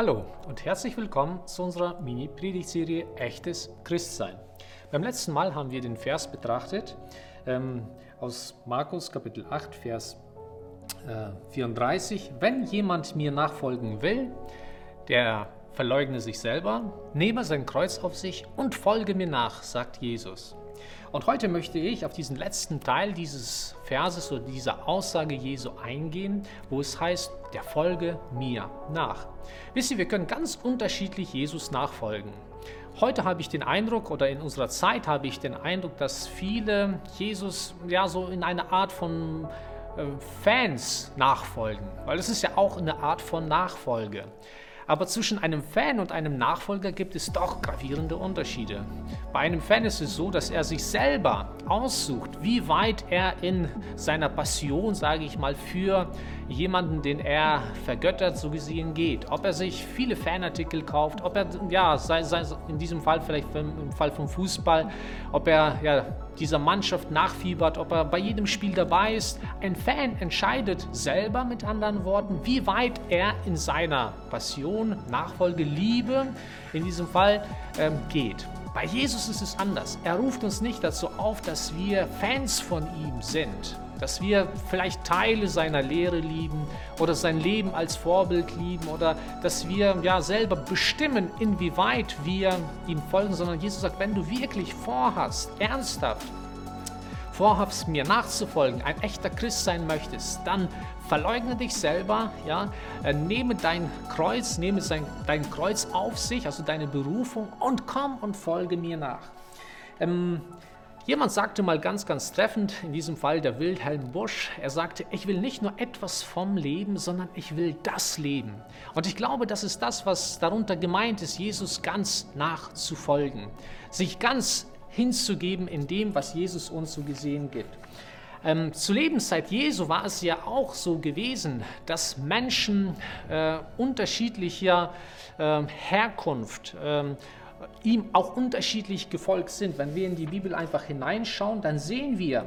Hallo und herzlich willkommen zu unserer Mini-Predigtserie Echtes Christsein. Beim letzten Mal haben wir den Vers betrachtet ähm, aus Markus Kapitel 8, Vers äh, 34. Wenn jemand mir nachfolgen will, der verleugne sich selber, nehme sein Kreuz auf sich und folge mir nach, sagt Jesus. Und heute möchte ich auf diesen letzten Teil dieses Verses oder dieser Aussage Jesu eingehen, wo es heißt, der folge mir nach. Wisst ihr, wir können ganz unterschiedlich Jesus nachfolgen. Heute habe ich den Eindruck oder in unserer Zeit habe ich den Eindruck, dass viele Jesus ja so in eine Art von äh, Fans nachfolgen, weil es ist ja auch eine Art von Nachfolge. Aber zwischen einem Fan und einem Nachfolger gibt es doch gravierende Unterschiede. Bei einem Fan ist es so, dass er sich selber aussucht, wie weit er in seiner Passion, sage ich mal, für jemanden, den er vergöttert, so gesehen geht. Ob er sich viele Fanartikel kauft, ob er, ja, sei, sei in diesem Fall vielleicht im Fall vom Fußball, ob er ja, dieser Mannschaft nachfiebert, ob er bei jedem Spiel dabei ist. Ein Fan entscheidet selber mit anderen Worten, wie weit er in seiner Passion, Nachfolge, Liebe in diesem Fall ähm, geht. Bei Jesus ist es anders. Er ruft uns nicht dazu auf, dass wir Fans von ihm sind, dass wir vielleicht Teile seiner Lehre lieben oder sein Leben als Vorbild lieben oder dass wir ja selber bestimmen, inwieweit wir ihm folgen, sondern Jesus sagt, wenn du wirklich vorhast, ernsthaft vorhast, mir nachzufolgen, ein echter Christ sein möchtest, dann verleugne dich selber, ja, äh, nehme dein Kreuz, nehme sein, dein Kreuz auf sich, also deine Berufung und komm und folge mir nach. Ähm, Jemand sagte mal ganz, ganz treffend, in diesem Fall der Wilhelm Busch, er sagte, ich will nicht nur etwas vom Leben, sondern ich will das Leben. Und ich glaube, das ist das, was darunter gemeint ist, Jesus ganz nachzufolgen, sich ganz hinzugeben in dem, was Jesus uns so gesehen gibt. Ähm, zur Lebenszeit Jesu war es ja auch so gewesen, dass Menschen äh, unterschiedlicher äh, Herkunft äh, ihm auch unterschiedlich gefolgt sind. Wenn wir in die Bibel einfach hineinschauen, dann sehen wir,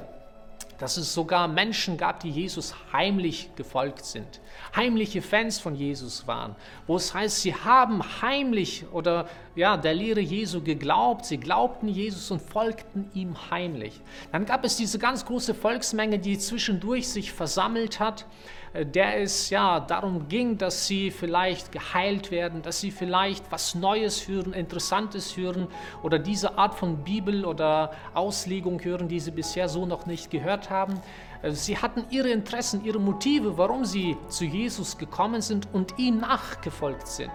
dass es sogar Menschen gab, die Jesus heimlich gefolgt sind, heimliche Fans von Jesus waren, wo es heißt, sie haben heimlich oder ja, der Lehre Jesu geglaubt, sie glaubten Jesus und folgten ihm heimlich. Dann gab es diese ganz große Volksmenge, die zwischendurch sich versammelt hat, der es ja darum ging, dass sie vielleicht geheilt werden, dass sie vielleicht was Neues hören, Interessantes hören oder diese Art von Bibel oder Auslegung hören, die sie bisher so noch nicht gehört haben. Äh, sie hatten ihre Interessen, ihre Motive, warum sie zu Jesus gekommen sind und ihm nachgefolgt sind.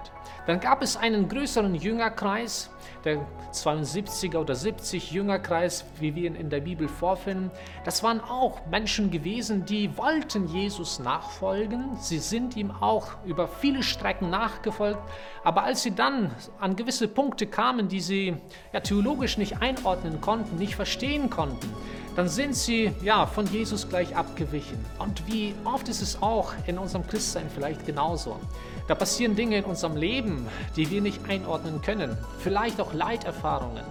Dann gab es einen größeren Jüngerkreis, der 72er oder 70 Jüngerkreis, wie wir ihn in der Bibel vorfinden. Das waren auch Menschen gewesen, die wollten Jesus nachfolgen. Sie sind ihm auch über viele Strecken nachgefolgt. Aber als sie dann an gewisse Punkte kamen, die sie ja, theologisch nicht einordnen konnten, nicht verstehen konnten, dann sind sie ja von Jesus gleich abgewichen. Und wie oft ist es auch in unserem Christsein vielleicht genauso. Da passieren Dinge in unserem Leben, die wir nicht einordnen können, vielleicht auch Leiterfahrungen.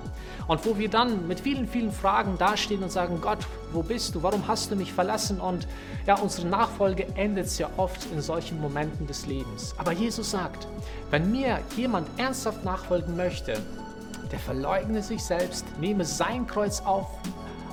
Und wo wir dann mit vielen, vielen Fragen dastehen und sagen, Gott, wo bist du? Warum hast du mich verlassen? Und ja, unsere Nachfolge endet sehr oft in solchen Momenten des Lebens. Aber Jesus sagt, wenn mir jemand ernsthaft nachfolgen möchte, der verleugne sich selbst, nehme sein Kreuz auf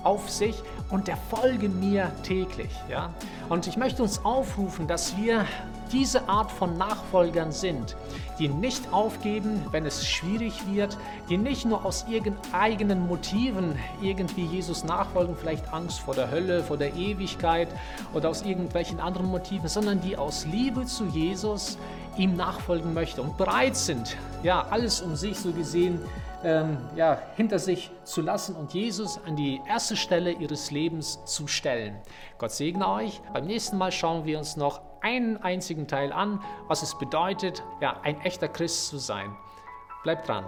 auf sich und der folge mir täglich. Ja? Und ich möchte uns aufrufen, dass wir diese Art von Nachfolgern sind, die nicht aufgeben, wenn es schwierig wird, die nicht nur aus ihren eigenen Motiven irgendwie Jesus nachfolgen, vielleicht Angst vor der Hölle, vor der Ewigkeit oder aus irgendwelchen anderen Motiven, sondern die aus Liebe zu Jesus ihm nachfolgen möchten und bereit sind, ja, alles um sich so gesehen ähm, ja, hinter sich zu lassen und Jesus an die erste Stelle ihres Lebens zu stellen. Gott segne euch. Beim nächsten Mal schauen wir uns noch einen einzigen Teil an, was es bedeutet, ja, ein echter Christ zu sein. Bleibt dran.